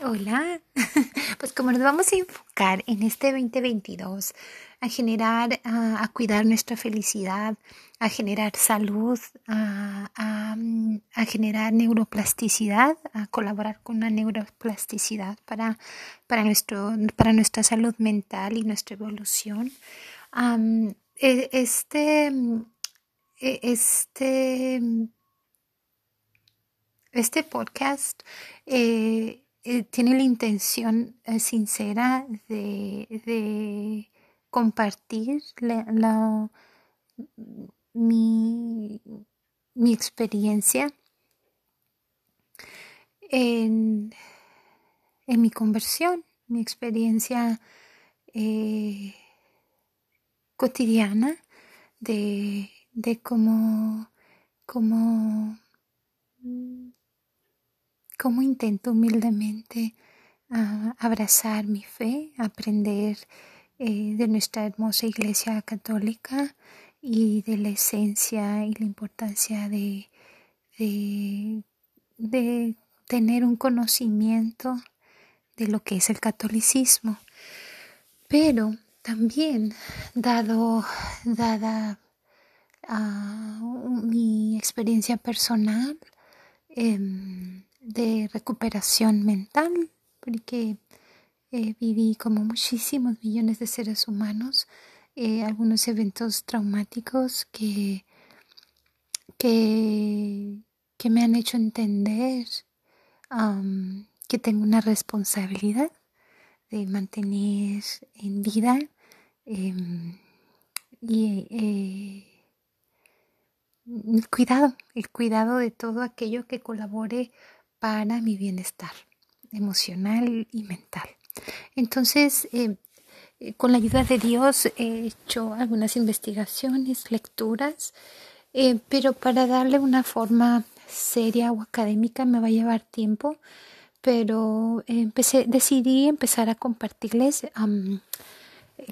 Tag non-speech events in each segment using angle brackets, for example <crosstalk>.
Hola, <laughs> pues como nos vamos a enfocar en este 2022 a generar, a, cuidar nuestra felicidad, a generar salud, a, a, generar neuroplasticidad, a colaborar con la neuroplasticidad para, para, nuestro, para nuestra salud mental y nuestra evolución. E, este, e, este, este podcast eh, eh, tiene la intención eh, sincera de, compartir la, mi, experiencia en, mi conversión, mi experiencia eh, cotidiana de, de cómo, cómo cómo intento humildemente ah, abrazar mi fe, aprender eh, de nuestra hermosa Iglesia Católica y de la esencia y la importancia de, tener un conocimiento de lo que es el catolicismo. Pero también, dado, dada ah, mi experiencia personal, em, de recuperación mental, porque eh, viví como muchísimos millones de seres humanos eh, algunos eventos traumáticos que, que, que, me han hecho entender que tengo una responsabilidad de mantener en vida em, y eh, el cuidado, el cuidado de todo aquello que colabore para mi bienestar emocional y mental. Entonces, eh, eh, con la ayuda de Dios he hecho algunas investigaciones, lecturas, eh, pero para darle una forma seria o académica me va a llevar tiempo, pero empecé, decidí empezar a compartirles.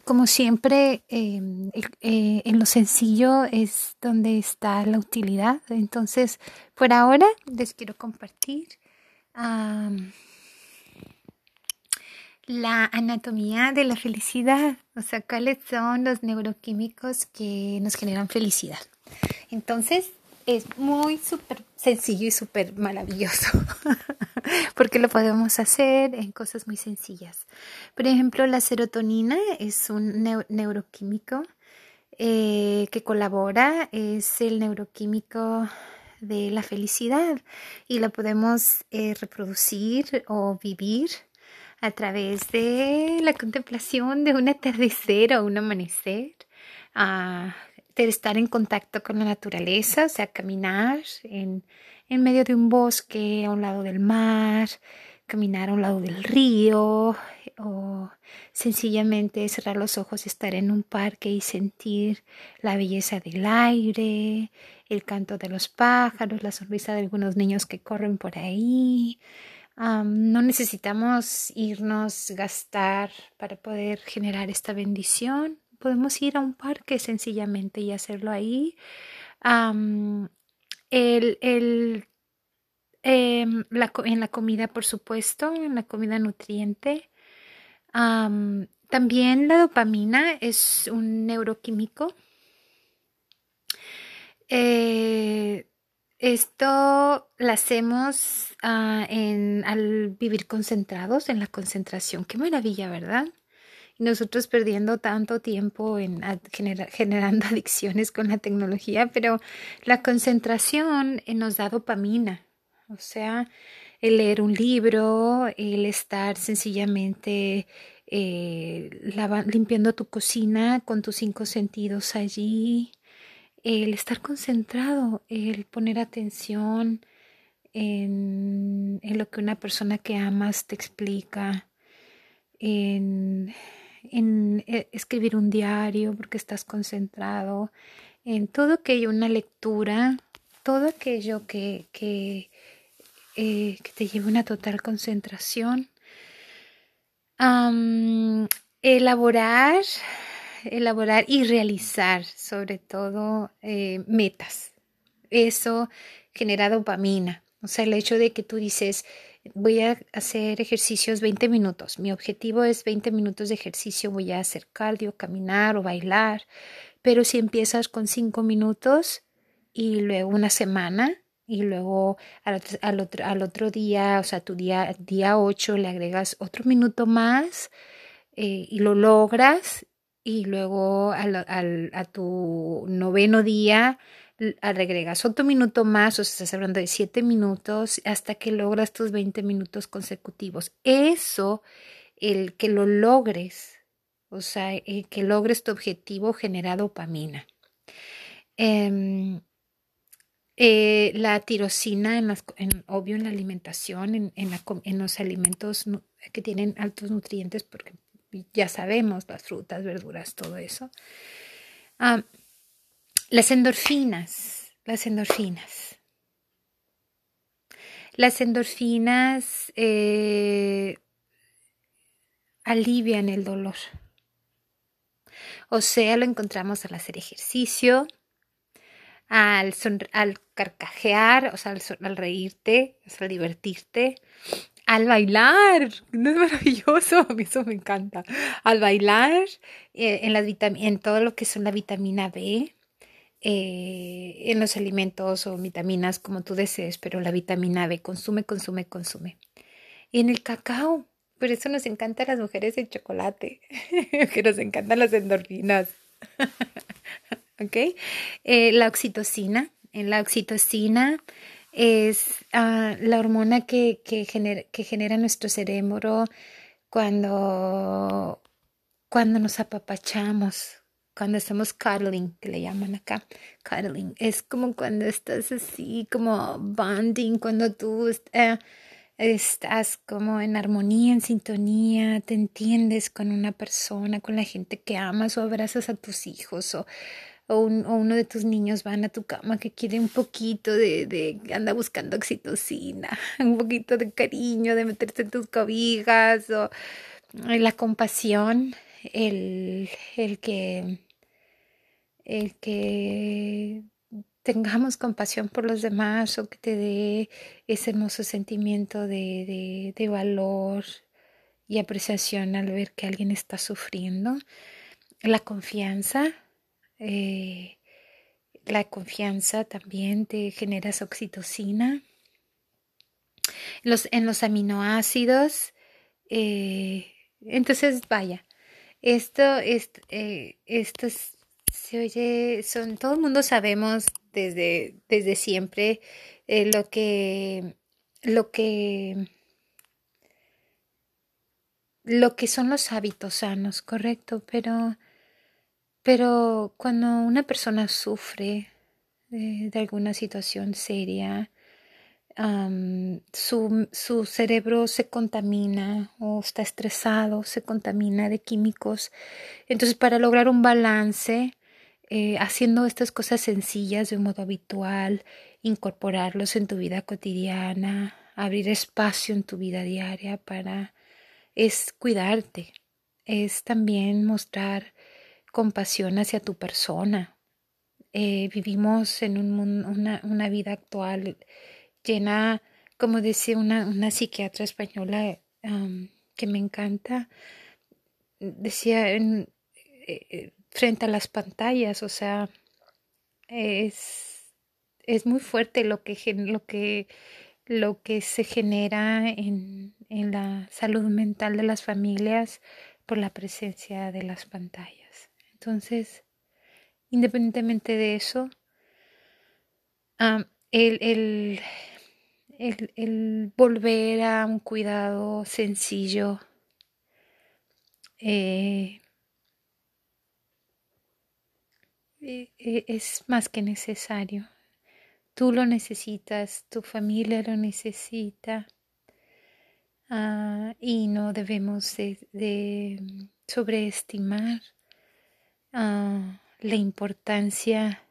Como siempre, em, en lo sencillo es donde está la utilidad. Entonces, por ahora les quiero compartir la anatomía de la felicidad, o sea, cuáles son los neuroquímicos que nos generan felicidad. Entonces, es muy súper sencillo y súper maravilloso, <laughs> porque lo podemos hacer en cosas muy sencillas. Por ejemplo, la serotonina es un neuroquímico eh, que colabora, es el neuroquímico de la felicidad y la podemos eh, reproducir o vivir a través de la contemplación de un atardecer o un amanecer, uh, de estar en contacto con la naturaleza, o sea, caminar en, en medio de un bosque a un lado del mar, caminar a un lado del río o sencillamente cerrar los ojos y estar en un parque y sentir la belleza del aire, el canto de los pájaros, la sonrisa de algunos niños que corren por ahí. no necesitamos irnos gastar para poder generar esta bendición. Podemos ir a un parque sencillamente y hacerlo ahí. em, en la comida, por supuesto, en la comida nutriente. también la dopamina es un neuroquímico eh, esto lo hacemos ah, al vivir concentrados en la concentración. Qué maravilla, ¿verdad? Nosotros perdiendo tanto tiempo en <laughs> generando adicciones con la tecnología, pero la concentración eh, nos da dopamina. O sea, el leer un libro, el estar sencillamente eh, limpiando tu cocina con tus cinco sentidos allí, el estar concentrado, el poner atención en, lo que una persona que amas te explica, en, eh, escribir un diario porque estás concentrado, en todo aquello, una lectura, todo aquello que, que, eh, te lleve una total concentración. elaborar elaborar y realizar sobre todo eh, metas. Eso genera dopamina. O sea, el hecho de que tú dices, voy a hacer ejercicios 20 minutos. Mi objetivo es 20 minutos de ejercicio. Voy a hacer cardio, caminar o bailar. Pero si empiezas con 5 minutos y luego una semana y luego al, otro, al otro día, o sea, tu día, día 8 le agregas otro minuto más eh, y lo logras y luego al, a tu noveno día agregas otro minuto más, o sea, estás hablando de siete minutos hasta que logras tus 20 minutos consecutivos. Eso, el que lo logres, o sea, el que logres tu objetivo genera dopamina. Em, eh, la tirosina, obvio en la alimentación, en, los alimentos que tienen altos nutrientes, porque ya sabemos, las frutas, verduras, todo eso. Las endorfinas, las endorfinas. Las endorfinas eh, alivian el dolor. O sea, lo encontramos al hacer ejercicio, al, al carcajear, o sea, al, reírte, al divertirte, al bailar, no es maravilloso, <laughs> a mí eso me encanta. Al bailar, eh, en, las en todo lo que son la vitamina B, eh, en los alimentos o vitaminas como tú desees, pero la vitamina B consume, consume, consume. Y en el cacao, por eso nos encanta a las mujeres el chocolate, <laughs> que nos encantan las endorfinas. <laughs> ¿Ok? Eh, la oxitocina, en la oxitocina es ah, la hormona que, que, genera, que genera nuestro cerebro cuando, cuando nos apapachamos, cuando estamos cuddling, que le llaman acá, cuddling. Es como cuando estás así, como bonding, cuando tú eh, estás como en armonía, en sintonía, te entiendes con una persona, con la gente que amas o abrazas a tus hijos o o, uno de tus niños van a tu cama que quiere un poquito de, de, anda buscando oxitocina, <laughs> un poquito de cariño, de meterse en tus cobijas, o la compasión, el, el que, el que tengamos compasión por los demás o que te dé ese hermoso sentimiento de, de, valor y apreciación al ver que alguien está sufriendo. La confianza, eh, la confianza también te genera oxitocina. Los, en los aminoácidos, eh, entonces vaya, esto, esto, eh, esto se oye, son, todo el mundo sabemos desde, desde siempre lo que, lo que, lo que son los hábitos sanos, correcto, pero pero cuando una persona sufre de, alguna situación seria, su, su, cerebro se contamina o está estresado, se contamina de químicos. Entonces, para lograr un balance, eh, haciendo estas cosas sencillas de un modo habitual, incorporarlos en tu vida cotidiana, abrir espacio en tu vida diaria para es cuidarte, es también mostrar compasión hacia tu persona. Eh, vivimos en un, una, una, vida actual llena, como decía una, una psiquiatra española que me encanta, decía eh, frente a las pantallas, o sea, es, es muy fuerte lo que, lo que, lo que se genera en, en la salud mental de las familias por la presencia de las pantallas. Entonces, independientemente de eso, el, el, volver a un cuidado sencillo eh, es más que necesario. Tú lo necesitas, tu familia lo necesita ah, y no debemos de sobreestimar la importancia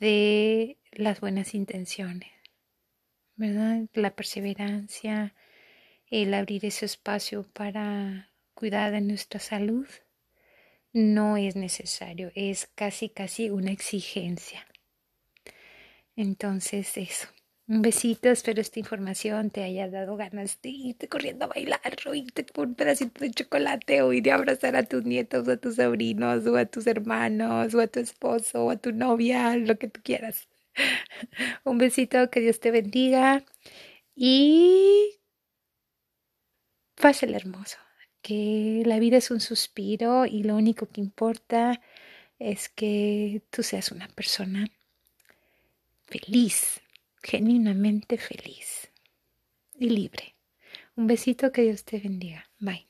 de las buenas intenciones, ¿verdad? La perseverancia, el abrir ese espacio para cuidar de nuestra salud no es necesario, es casi casi una exigencia. Entonces eso, Un besito, espero esta información te haya dado ganas de irte corriendo a bailar o irte con un pedacito de chocolate o ir a abrazar a tus nietos o a tus sobrinos o a tus hermanos o a tu esposo o a tu novia, lo que tú quieras. <laughs> Un besito, que Dios te bendiga y el hermoso, que la vida es un suspiro y lo único que importa es que tú seas una persona feliz genuinamente feliz y libre. Un besito, que Dios te bendiga. Bye.